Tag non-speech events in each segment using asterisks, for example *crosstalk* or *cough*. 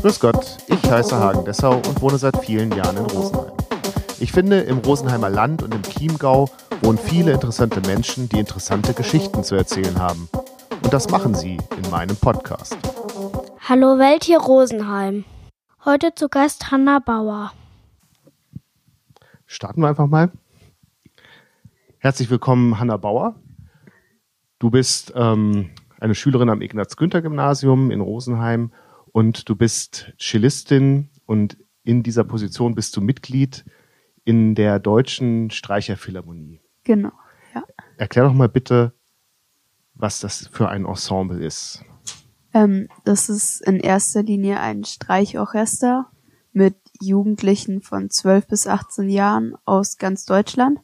Grüß Gott, ich heiße Hagen Dessau und wohne seit vielen Jahren in Rosenheim. Ich finde, im Rosenheimer Land und im Chiemgau wohnen viele interessante Menschen, die interessante Geschichten zu erzählen haben. Und das machen sie in meinem Podcast. Hallo Welt hier Rosenheim. Heute zu Gast Hanna Bauer. Starten wir einfach mal. Herzlich willkommen, Hanna Bauer. Du bist ähm, eine Schülerin am Ignaz-Günther-Gymnasium in Rosenheim und du bist Cellistin und in dieser Position bist du Mitglied in der Deutschen Streicherphilharmonie. Genau, ja. Erklär doch mal bitte, was das für ein Ensemble ist. Ähm, das ist in erster Linie ein Streichorchester mit Jugendlichen von 12 bis 18 Jahren aus ganz Deutschland.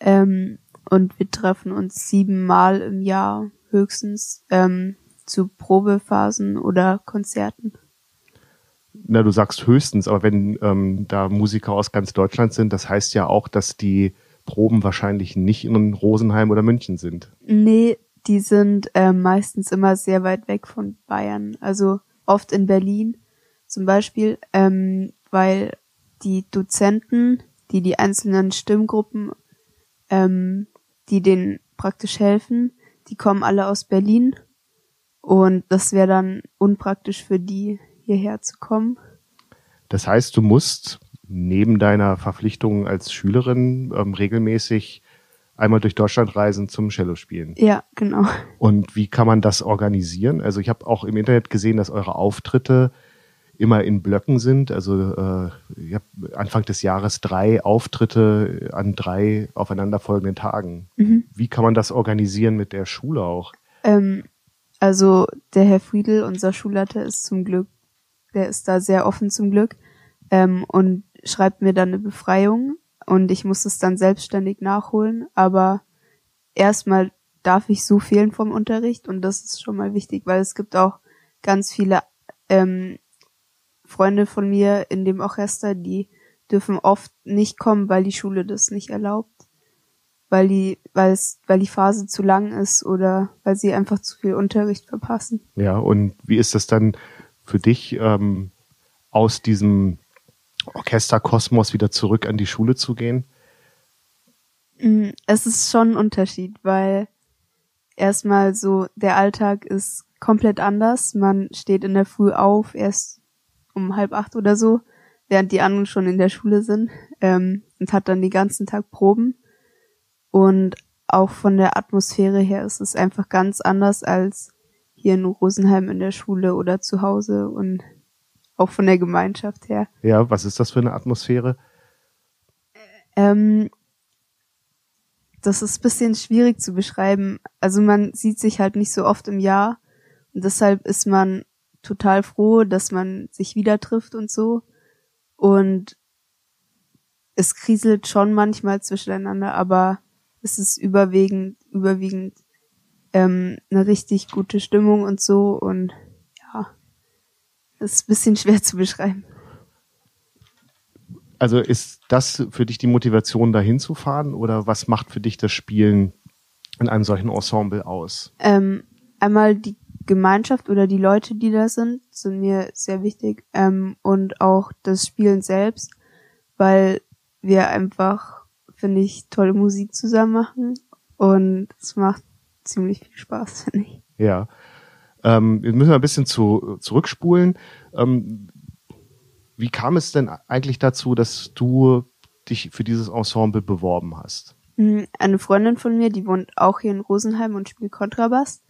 Ähm, und wir treffen uns siebenmal im Jahr höchstens ähm, zu Probephasen oder Konzerten. Na, du sagst höchstens, aber wenn ähm, da Musiker aus ganz Deutschland sind, das heißt ja auch, dass die Proben wahrscheinlich nicht in Rosenheim oder München sind. Nee, die sind äh, meistens immer sehr weit weg von Bayern. Also oft in Berlin zum Beispiel, ähm, weil die Dozenten, die die einzelnen Stimmgruppen, ähm, die denen praktisch helfen, die kommen alle aus Berlin und das wäre dann unpraktisch für die, hierher zu kommen. Das heißt, du musst neben deiner Verpflichtung als Schülerin ähm, regelmäßig einmal durch Deutschland reisen zum Cello spielen. Ja, genau. Und wie kann man das organisieren? Also ich habe auch im Internet gesehen, dass eure Auftritte immer in Blöcken sind. Also äh, ich habe Anfang des Jahres drei Auftritte an drei aufeinanderfolgenden Tagen. Mhm. Wie kann man das organisieren mit der Schule auch? Ähm, also der Herr Friedel, unser Schulleiter, ist zum Glück, der ist da sehr offen zum Glück ähm, und schreibt mir dann eine Befreiung und ich muss es dann selbstständig nachholen. Aber erstmal darf ich so fehlen vom Unterricht und das ist schon mal wichtig, weil es gibt auch ganz viele ähm, Freunde von mir in dem Orchester, die dürfen oft nicht kommen, weil die Schule das nicht erlaubt weil die, weil es, weil die Phase zu lang ist oder weil sie einfach zu viel Unterricht verpassen. Ja, und wie ist das dann für dich, ähm, aus diesem Orchesterkosmos wieder zurück an die Schule zu gehen? Mm, es ist schon ein Unterschied, weil erstmal so der Alltag ist komplett anders. Man steht in der Früh auf, erst um halb acht oder so, während die anderen schon in der Schule sind ähm, und hat dann den ganzen Tag Proben. Und auch von der Atmosphäre her ist es einfach ganz anders als hier in Rosenheim in der Schule oder zu Hause und auch von der Gemeinschaft her. Ja, was ist das für eine Atmosphäre? Ähm, das ist ein bisschen schwierig zu beschreiben. Also man sieht sich halt nicht so oft im Jahr und deshalb ist man total froh, dass man sich wieder trifft und so. Und es kriselt schon manchmal zwischeneinander, aber ist es überwiegend, überwiegend ähm, eine richtig gute Stimmung und so und ja, das ist ein bisschen schwer zu beschreiben. Also ist das für dich die Motivation, dahin zu fahren oder was macht für dich das Spielen in einem solchen Ensemble aus? Ähm, einmal die Gemeinschaft oder die Leute, die da sind, sind mir sehr wichtig ähm, und auch das Spielen selbst, weil wir einfach finde ich, tolle Musik zusammen machen und es macht ziemlich viel Spaß, *laughs* finde ich. Ja. Ähm, wir müssen ein bisschen zu, zurückspulen. Ähm, wie kam es denn eigentlich dazu, dass du dich für dieses Ensemble beworben hast? Hm, eine Freundin von mir, die wohnt auch hier in Rosenheim und spielt Kontrabass,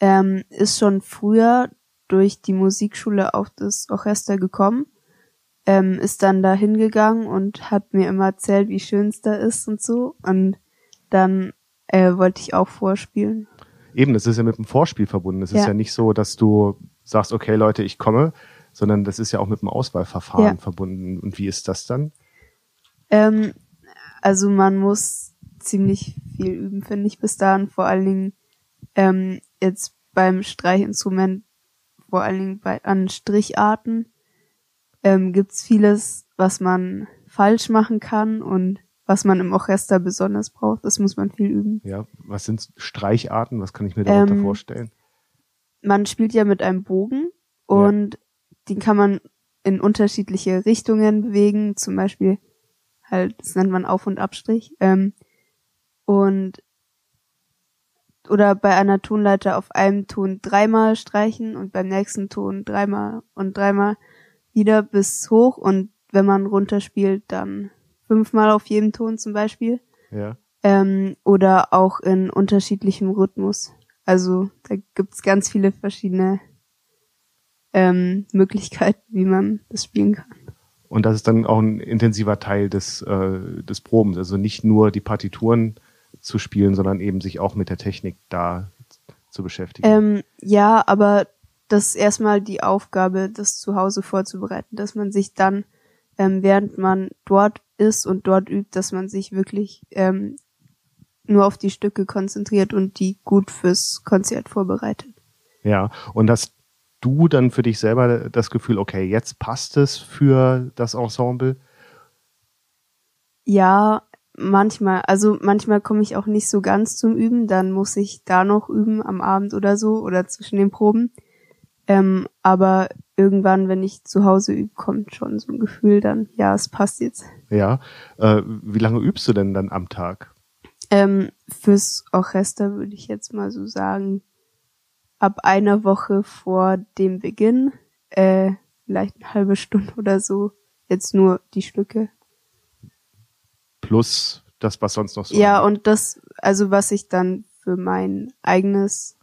ähm, ist schon früher durch die Musikschule auf das Orchester gekommen ähm, ist dann da hingegangen und hat mir immer erzählt, wie schön es da ist und so. Und dann äh, wollte ich auch vorspielen. Eben, das ist ja mit dem Vorspiel verbunden. Es ja. ist ja nicht so, dass du sagst, okay Leute, ich komme, sondern das ist ja auch mit dem Auswahlverfahren ja. verbunden. Und wie ist das dann? Ähm, also man muss ziemlich viel üben, finde ich, bis dahin. Vor allen Dingen ähm, jetzt beim Streichinstrument, vor allen Dingen bei, an Stricharten ähm, gibt's vieles, was man falsch machen kann und was man im Orchester besonders braucht. Das muss man viel üben. Ja, was sind Streicharten? Was kann ich mir darunter ähm, vorstellen? Man spielt ja mit einem Bogen und ja. den kann man in unterschiedliche Richtungen bewegen, zum Beispiel halt, das nennt man Auf- und Abstrich. Ähm, und oder bei einer Tonleiter auf einem Ton dreimal streichen und beim nächsten Ton dreimal und dreimal wieder bis hoch und wenn man runterspielt, dann fünfmal auf jedem Ton zum Beispiel. Ja. Ähm, oder auch in unterschiedlichem Rhythmus. Also da gibt's ganz viele verschiedene ähm, Möglichkeiten, wie man das spielen kann. Und das ist dann auch ein intensiver Teil des, äh, des Probens. Also nicht nur die Partituren zu spielen, sondern eben sich auch mit der Technik da zu beschäftigen. Ähm, ja, aber das ist erstmal die Aufgabe, das zu Hause vorzubereiten, dass man sich dann, ähm, während man dort ist und dort übt, dass man sich wirklich ähm, nur auf die Stücke konzentriert und die gut fürs Konzert vorbereitet. Ja, und hast du dann für dich selber das Gefühl, okay, jetzt passt es für das Ensemble? Ja, manchmal. Also manchmal komme ich auch nicht so ganz zum Üben, dann muss ich da noch üben am Abend oder so oder zwischen den Proben. Ähm, aber irgendwann, wenn ich zu Hause übe, kommt schon so ein Gefühl dann, ja, es passt jetzt. Ja. Äh, wie lange übst du denn dann am Tag? Ähm, fürs Orchester würde ich jetzt mal so sagen, ab einer Woche vor dem Beginn, äh, vielleicht eine halbe Stunde *laughs* oder so, jetzt nur die Stücke. Plus das, was sonst noch so. Ja, und das, also was ich dann für mein eigenes,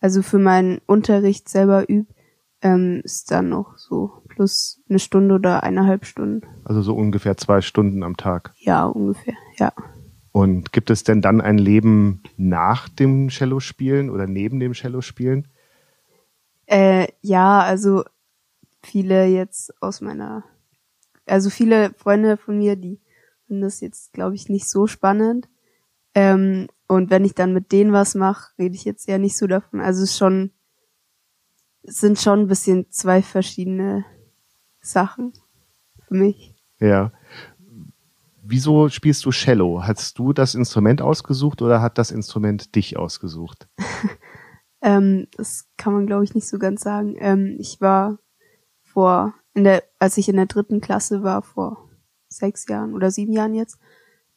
also für meinen Unterricht selber übe, ähm, ist dann noch so plus eine Stunde oder eineinhalb Stunden. Also so ungefähr zwei Stunden am Tag. Ja, ungefähr, ja. Und gibt es denn dann ein Leben nach dem Cello-Spielen oder neben dem Cello-Spielen? Äh, ja, also viele jetzt aus meiner, also viele Freunde von mir, die finden das jetzt, glaube ich, nicht so spannend. Ähm, und wenn ich dann mit denen was mache, rede ich jetzt ja nicht so davon. Also es ist schon, es sind schon ein bisschen zwei verschiedene Sachen für mich. Ja. Wieso spielst du Cello? Hast du das Instrument ausgesucht oder hat das Instrument dich ausgesucht? *laughs* Ähm, das kann man, glaube ich, nicht so ganz sagen. Ähm, ich war vor, in der, als ich in der dritten Klasse war, vor sechs Jahren oder sieben Jahren jetzt,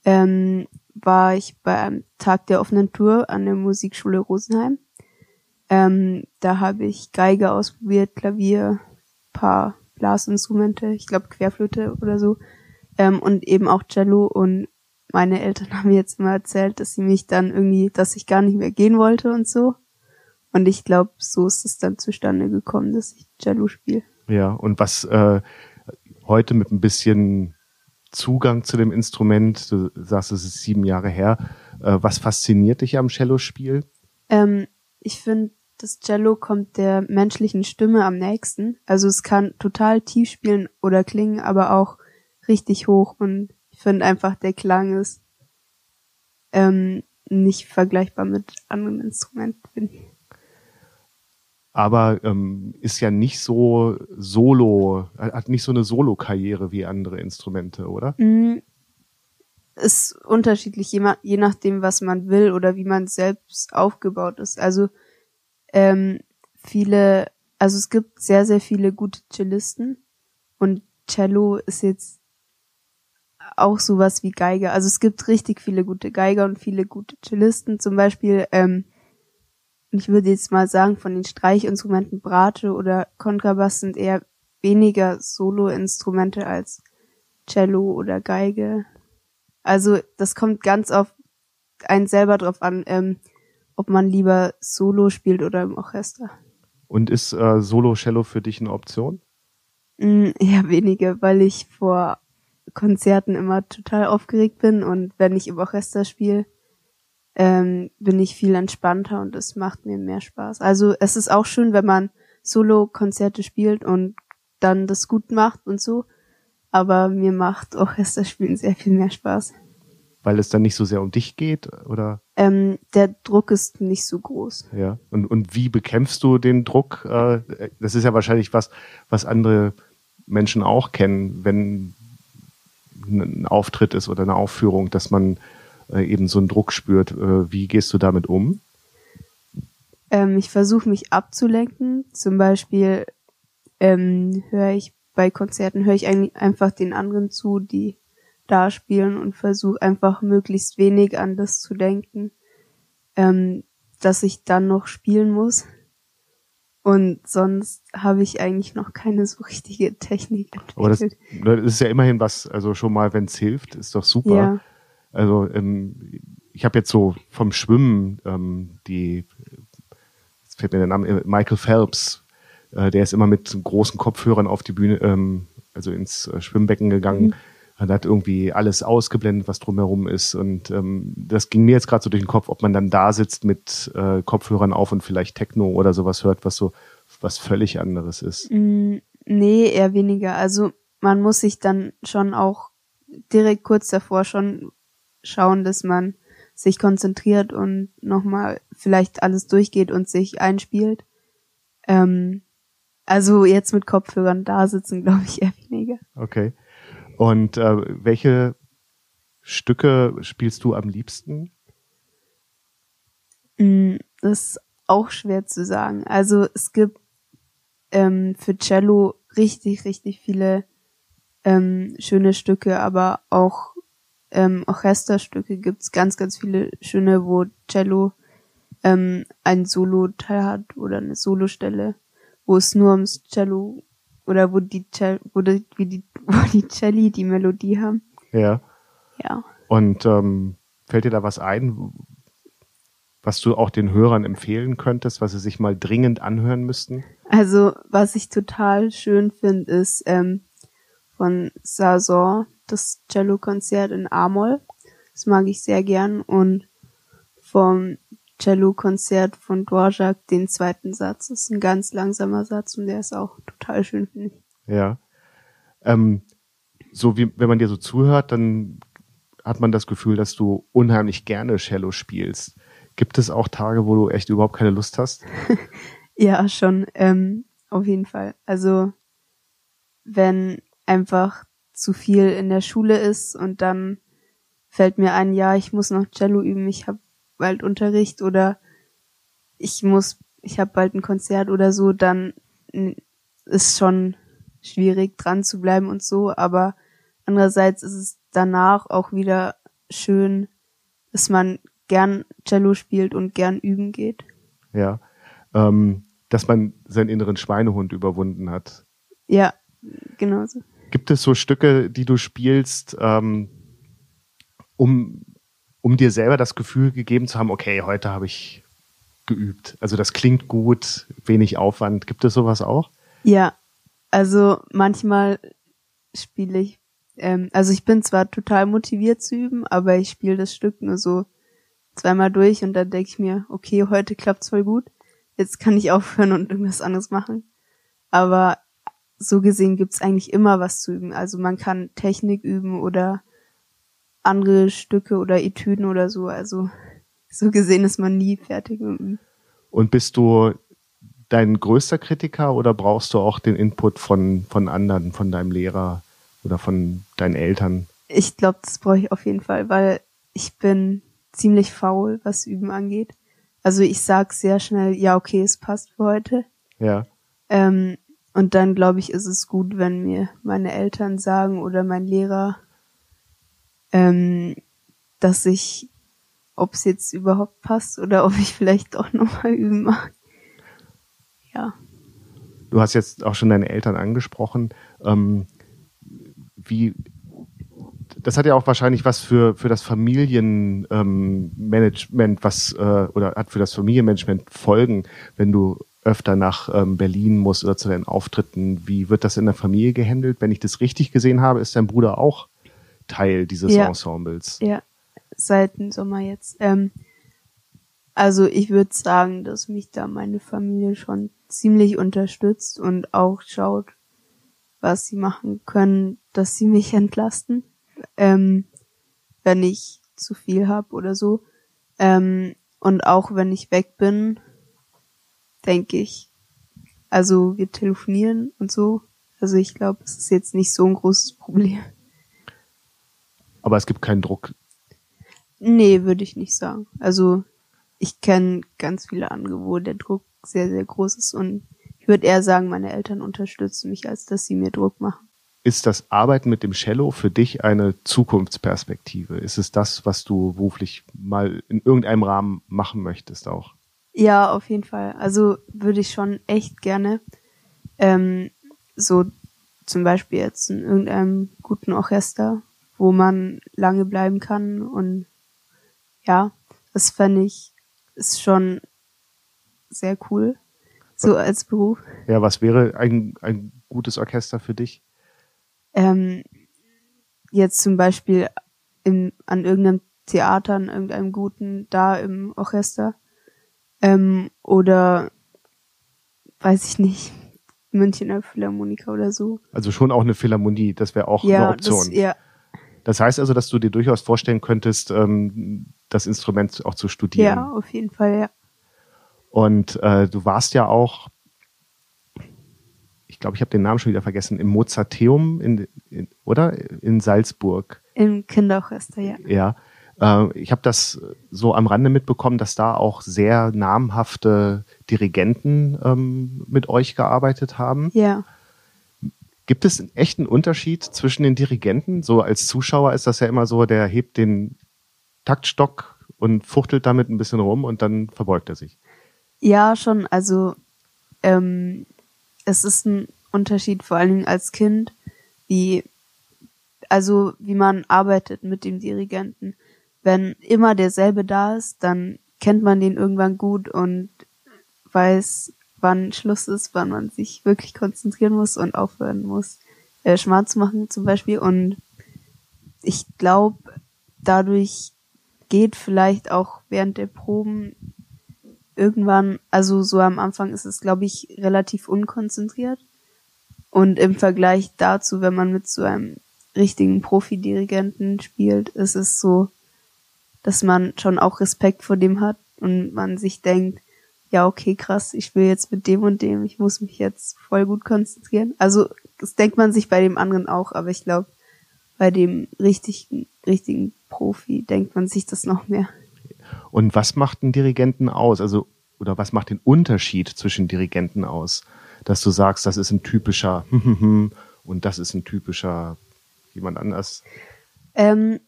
ähm, war ich bei einem Tag der offenen Tour an der Musikschule Rosenheim. Ähm, da habe ich Geige ausprobiert, Klavier, paar Blasinstrumente, ich glaube Querflöte oder so, ähm, und eben auch Cello. Und meine Eltern *laughs* haben mir jetzt immer erzählt, dass sie mich dann irgendwie, dass ich gar nicht mehr gehen wollte und so. Und ich glaube, so ist es dann zustande gekommen, dass ich Cello spiele. Ja, und was äh, heute mit ein bisschen Zugang zu dem Instrument, du sagst, es ist sieben Jahre her, äh, was fasziniert dich am Cello-Spiel? Ähm, ich finde, das Cello kommt der menschlichen Stimme am nächsten. Also es kann total tief spielen oder klingen, aber auch richtig hoch. Und ich finde einfach, der Klang ist ähm, nicht vergleichbar mit anderen Instrumenten. Aber ähm, ist ja nicht so solo, hat nicht so eine Solo-Karriere wie andere Instrumente, oder? Mm, Ist unterschiedlich, je, nachdem, was man will oder wie man selbst aufgebaut ist. Also ähm, viele, also es gibt sehr, sehr viele gute Cellisten und Cello ist jetzt auch sowas wie Geige. Also es gibt richtig viele gute Geiger und viele gute Cellisten. Zum Beispiel, ähm, ich würde jetzt mal sagen, von den Streichinstrumenten Bratsche oder Kontrabass sind eher weniger Solo-Instrumente als Cello oder Geige. Also das kommt ganz auf einen selber drauf an, ähm, ob man lieber Solo spielt oder im Orchester. Und ist äh, Solo-Cello für dich eine Option? Mm, eher weniger, weil ich vor Konzerten immer total aufgeregt bin und wenn ich im Orchester spiele, ähm, bin ich viel entspannter und es macht mir mehr Spaß. Also es ist auch schön, wenn man Solo-Konzerte spielt und dann das gut macht und so, aber mir macht Orchesterspielen sehr viel mehr Spaß. Weil es dann nicht so sehr um dich geht, oder? Ähm, der Druck ist nicht so groß. Ja. Und, und wie bekämpfst du den Druck? Äh, das ist ja wahrscheinlich was, was andere Menschen auch kennen, wenn ein Auftritt ist oder eine Aufführung, dass man äh, eben so einen Druck spürt. Äh, wie gehst du damit um? Ähm, ich versuche mich abzulenken. Zum Beispiel ähm, höre ich bei Konzerten höre ich eigentlich einfach den anderen zu, die da spielen und versuche einfach möglichst wenig an das zu denken, ähm, dass ich dann noch spielen muss. Und sonst habe ich eigentlich noch keine so richtige Technik entwickelt. Aber das, das ist ja immerhin was, also schon mal, wenn es hilft, ist doch super. Ja. Also ähm, ich habe jetzt so vom Schwimmen ähm, die, jetzt fällt mir der Name, äh, Michael Phelps, äh, der ist immer mit großen Kopfhörern auf die Bühne, ähm, also ins äh, Schwimmbecken gegangen. Mhm. Und hat irgendwie alles ausgeblendet, was drumherum ist. Und ähm, das ging mir jetzt gerade so durch den Kopf, ob man dann da sitzt mit äh, Kopfhörern auf und vielleicht Techno oder sowas hört, was so was völlig anderes ist. Mm, Nee, eher weniger. Also man muss sich dann schon auch direkt kurz davor schon schauen, dass man sich konzentriert und nochmal vielleicht alles durchgeht und sich einspielt. Ähm, also jetzt mit Kopfhörern da sitzen, glaube ich, eher weniger. Okay. Und äh, welche Stücke spielst du am liebsten? Mm, Das ist auch schwer zu sagen. Also es gibt ähm, für Cello richtig, richtig viele ähm, schöne Stücke, aber auch ähm, Orchesterstücke gibt's ganz, ganz viele schöne, wo Cello ähm, ein Solo-Teil hat oder eine Solostelle, wo es nur ums Cello oder wo die Cell, wo die, wie die, *laughs* wo die Celli die Melodie haben. Ja. Ja. Und ähm, fällt dir da was ein, was du auch den Hörern empfehlen könntest, was sie sich mal dringend anhören müssten? Also, was ich total schön finde, ist ähm, von Sazor das Cello-Konzert in A-Moll. Das mag ich sehr gern. Und vom Cello-Konzert von Dvorak den zweiten Satz. Das ist ein ganz langsamer Satz und der ist auch total schön, finde ich. Ja. Ähm, so wie wenn man dir so zuhört, dann hat man das Gefühl, dass du unheimlich gerne Cello spielst. Gibt es auch Tage, wo du echt überhaupt keine Lust hast? *laughs* Ja, schon, ähm, auf jeden Fall. Also, wenn einfach zu viel in der Schule ist und dann fällt mir ein, ja, ich muss noch Cello üben, ich habe bald Unterricht oder ich muss, ich habe bald ein Konzert oder so, dann ist schon schwierig dran zu bleiben und so, aber andererseits ist es danach auch wieder schön, dass man gern Cello spielt und gern üben geht. Ja. Ähm, dass man seinen inneren Schweinehund überwunden hat. Ja, genau so. Gibt es so Stücke, die du spielst, ähm, um, um dir selber das Gefühl gegeben zu haben, okay, heute habe ich geübt. Also das klingt gut, wenig Aufwand. Gibt es sowas auch? Ja, also manchmal spiele ich, ähm, also ich bin zwar total motiviert zu üben, aber ich spiele das Stück nur so zweimal durch und dann denke ich mir, okay, heute klappt's voll gut, jetzt kann ich aufhören und irgendwas anderes machen. Aber so gesehen gibt's eigentlich immer was zu üben. Also man kann Technik üben oder andere Stücke oder Etüden oder so. Also so gesehen ist man nie fertig mit dem Üben. Und bist du dein größter Kritiker oder brauchst du auch den Input von, von anderen, von deinem Lehrer oder von deinen Eltern? Ich glaube, das brauche ich auf jeden Fall, weil ich bin ziemlich faul, was Üben angeht. Also ich sag sehr schnell, ja, okay, es passt für heute. Ja. Ähm, und dann glaube ich, ist es gut, wenn mir meine Eltern sagen oder mein Lehrer, ähm, dass ich, ob es jetzt überhaupt passt oder ob ich vielleicht doch nochmal üben mag. Ja. Du hast jetzt auch schon deine Eltern angesprochen. Ähm, wie, das hat ja auch wahrscheinlich was für, für das Familienmanagement, ähm, was, äh, oder hat für das Familienmanagement Folgen, wenn du öfter nach ähm, Berlin musst oder zu deinen Auftritten. Wie wird das in der Familie gehandelt? Wenn ich das richtig gesehen habe, ist dein Bruder auch Teil dieses Ja. Ensembles. Ja, seit dem Sommer jetzt. Ähm, also ich würde sagen, dass mich da meine Familie schon ziemlich unterstützt und auch schaut, was sie machen können, dass sie mich entlasten, ähm, wenn ich zu viel hab oder so. Ähm, und auch wenn ich weg bin, denke ich, also wir telefonieren und so. Also ich glaube, es ist jetzt nicht so ein großes Problem. Aber es gibt keinen Druck. Nee, würde ich nicht sagen. Also ich kenne ganz viele andere, wo der Druck sehr, sehr groß ist und ich würde eher sagen, meine Eltern unterstützen mich, als dass sie mir Druck machen. Ist das Arbeiten mit dem Cello für dich eine Zukunftsperspektive? Ist es das, was du beruflich mal in irgendeinem Rahmen machen möchtest auch? Ja, auf jeden Fall. Also würde ich schon echt gerne ähm, so zum Beispiel jetzt in irgendeinem guten Orchester, wo man lange bleiben kann und ja, das fände ich ist schon sehr cool, so als Beruf. Ja, was wäre ein, ein gutes Orchester für dich? Ähm, jetzt zum Beispiel im, an irgendeinem Theater, an irgendeinem guten, da im Orchester. Ähm, oder weiß ich nicht, Münchner Philharmoniker oder so. Also schon auch eine Philharmonie, das wäre auch ja, eine Option. Das, ja, Das heißt also, dass du dir durchaus vorstellen könntest, ähm, das Instrument auch zu studieren. ja, auf jeden Fall, ja. Und äh, du warst ja auch, ich glaube, ich habe den Namen schon wieder vergessen, im Mozarteum, in, in, oder? In Salzburg. Im Kinderorchester, ja. Ja. Äh, ich habe das so am Rande mitbekommen, dass da auch sehr namhafte Dirigenten ähm, mit euch gearbeitet haben. Ja. Gibt es einen echten Unterschied zwischen den Dirigenten? So als Zuschauer ist das ja immer so, der hebt den Taktstock und fuchtelt damit ein bisschen rum und dann verbeugt er sich. Ja, schon. Also ähm, es ist ein Unterschied, vor allen Dingen als Kind, wie also wie man arbeitet mit dem Dirigenten. Wenn immer derselbe da ist, dann kennt man den irgendwann gut und weiß, wann Schluss ist, wann man sich wirklich konzentrieren muss und aufhören muss, äh, Schmarz zu machen zum Beispiel. Und ich glaube, dadurch geht vielleicht auch während der Proben irgendwann, also so am Anfang ist es, glaube ich, relativ unkonzentriert. Und im Vergleich dazu, wenn man mit so einem richtigen Profidirigenten spielt, ist es so, dass man schon auch Respekt vor dem hat und man sich denkt, ja, okay, krass, ich will jetzt mit dem und dem, ich muss mich jetzt voll gut konzentrieren. Also, das denkt man sich bei dem anderen auch, aber ich glaube, bei dem richtigen, richtigen Profi denkt man sich das noch mehr. Und was macht einen Dirigenten aus? Also, oder was macht den Unterschied zwischen Dirigenten aus? Dass du sagst, das ist ein typischer *laughs* und das ist ein typischer jemand anders. Ähm,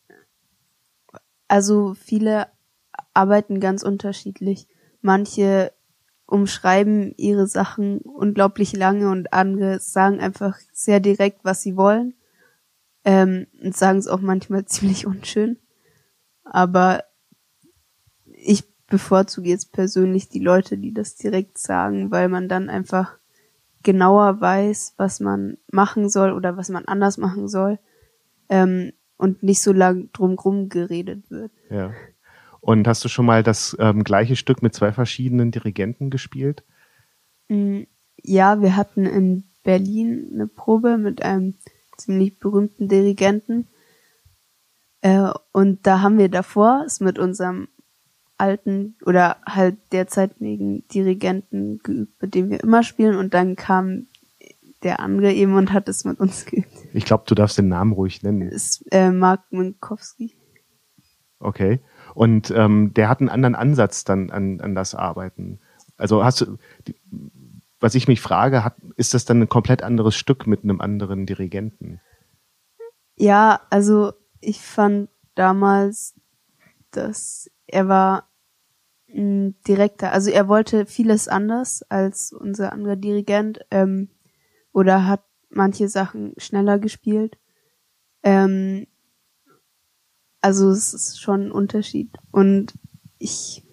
also viele arbeiten ganz unterschiedlich. Manche umschreiben ihre Sachen unglaublich lange und andere sagen einfach sehr direkt, was sie wollen. Ähm, und sagen es auch manchmal *laughs* ziemlich unschön. Aber ich bevorzuge jetzt persönlich die Leute, die das direkt sagen, weil man dann einfach genauer weiß, was man machen soll oder was man anders machen soll ähm, und nicht so lang drumrum geredet wird. Ja. Und hast du schon mal das ähm, gleiche Stück mit zwei verschiedenen Dirigenten gespielt? Mm, Ja, wir hatten in Berlin eine Probe mit einem ziemlich berühmten Dirigenten. Äh, und da haben wir davor es mit unserem alten oder halt derzeitigen Dirigenten geübt, mit dem wir immer spielen. Und dann kam der andere eben und hat es mit uns geübt. Ich glaube, du darfst den Namen ruhig nennen. Das ist äh, Mark Minkowski. Okay. Und ähm, der hat einen anderen Ansatz dann an, an das Arbeiten. Also hast du, die, was ich mich frage, hat, ist das dann ein komplett anderes Stück mit einem anderen Dirigenten? Ja, also ich fand damals, dass er war ein direkter, also er wollte vieles anders als unser anderer Dirigent ähm, oder hat manche Sachen schneller gespielt. Ähm, also es ist schon ein Unterschied und ich,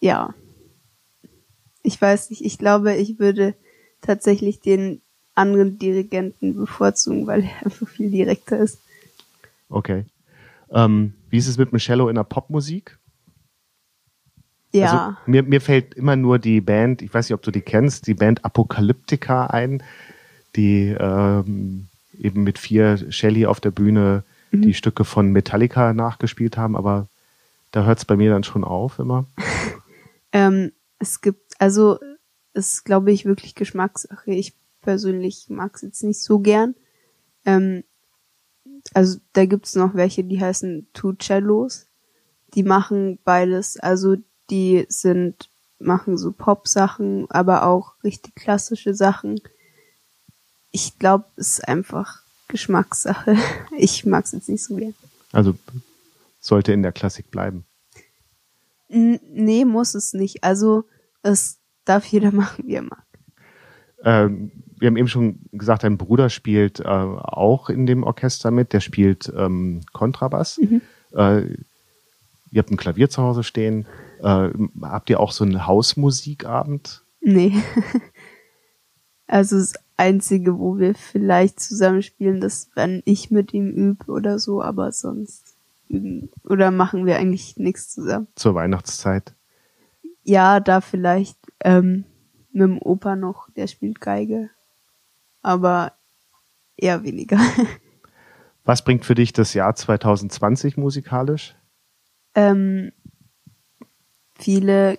ja, ich weiß nicht, ich glaube, ich würde tatsächlich den anderen Dirigenten bevorzugen, weil er *laughs* einfach viel direkter ist. Okay. Ähm, wie ist es mit dem Cello in der Popmusik? Ja. Also mir, mir fällt immer nur die Band, ich weiß nicht, ob du die kennst, die Band Apocalyptica ein, die ähm, eben mit vier Shelley auf der Bühne Mhm. die Stücke von Metallica nachgespielt haben, aber da hört es bei mir dann schon auf immer. *laughs* Ähm, es gibt, also es ist, glaube ich, wirklich Geschmackssache. Ich persönlich mag es jetzt nicht so gern. Ähm, also da gibt's noch welche, die heißen Two Cellos. Die machen beides. Also die sind machen so Pop-Sachen, aber auch richtig klassische Sachen. Ich glaube, es ist einfach Geschmackssache. *laughs* Ich mag es jetzt nicht so gern. Also sollte in der Klassik bleiben. N nee, muss es nicht. Also es darf jeder *laughs* machen, wie er mag. Ähm, wir haben eben schon gesagt, dein Bruder spielt äh, auch in dem Orchester mit. Der spielt ähm, Kontrabass. Mhm. Äh, ihr habt ein Klavier zu Hause stehen. Äh, habt ihr auch so einen Hausmusikabend? Nee. *laughs* also das Einzige, wo wir vielleicht zusammenspielen, das wenn ich mit ihm übe oder so, aber sonst üben oder machen wir eigentlich nichts zusammen. Zur Weihnachtszeit? Ja, da vielleicht ähm, mit dem Opa noch, der spielt Geige aber eher weniger. *laughs* Was bringt für dich das Jahr 2020 musikalisch? Ähm, viele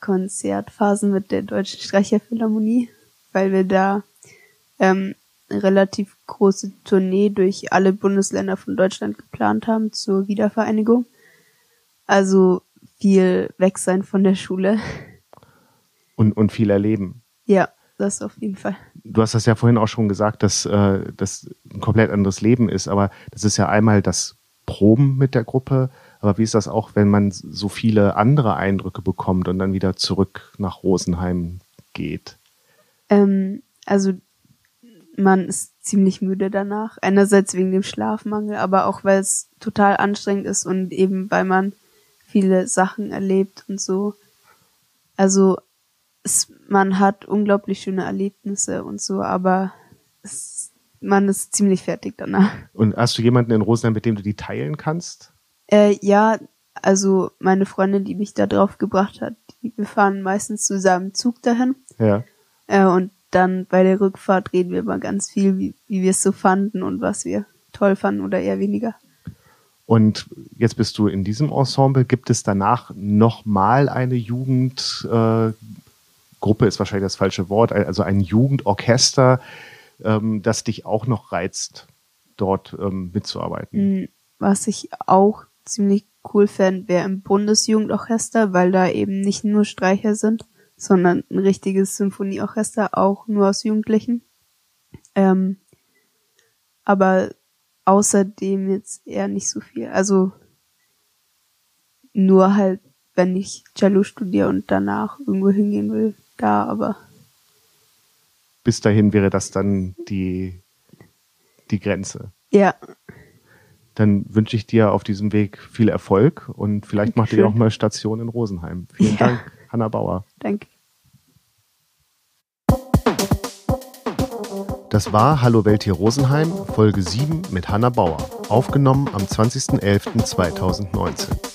Konzertphasen mit der Deutschen Streicherphilharmonie, weil wir da ähm, eine relativ große Tournee durch alle Bundesländer von Deutschland geplant haben zur Wiedervereinigung. Also viel weg sein von der Schule. Und, und viel erleben. Ja, das auf jeden Fall du hast das ja vorhin auch schon gesagt, dass äh, das ein komplett anderes Leben ist, aber das ist ja einmal das Proben mit der Gruppe, aber wie ist das auch, wenn man so viele andere Eindrücke bekommt und dann wieder zurück nach Rosenheim geht? Ähm, also man ist ziemlich müde danach. Einerseits wegen dem Schlafmangel, aber auch weil es total anstrengend ist und eben weil man viele Sachen erlebt und so. Also es, man hat unglaublich schöne Erlebnisse und so, aber es, man ist ziemlich fertig danach. Und hast du jemanden in Rosenheim, mit dem du die teilen kannst? Äh, ja, also meine Freundin, die mich da drauf gebracht hat, die, wir fahren meistens zusammen Zug dahin. Ja. Äh, und dann bei der Rückfahrt reden wir über ganz viel, wie, wie wir es so fanden und was wir toll fanden oder eher weniger. Und jetzt bist du in diesem Ensemble. Gibt es danach nochmal eine Jugend, äh, ist wahrscheinlich das falsche Wort, also ein Jugendorchester, ähm, das dich auch noch reizt, dort ähm, mitzuarbeiten. Mm, was ich auch ziemlich cool fände, wäre im Bundesjugendorchester, weil da eben nicht nur Streicher sind, sondern ein richtiges Symphonieorchester, auch nur aus Jugendlichen. Ähm, aber außerdem jetzt eher nicht so viel. Also nur halt, wenn ich Cello studiere und danach irgendwo hingehen will, da, aber. Bis dahin wäre das dann die, die Grenze. Ja. Dann wünsche ich dir auf diesem Weg viel Erfolg und vielleicht macht ihr auch mal Station in Rosenheim. Vielen ja. Dank, Hanna Bauer. Danke. Das war Hallo Welt hier Rosenheim, Folge 7 mit Hanna Bauer, aufgenommen am 20.11.2019.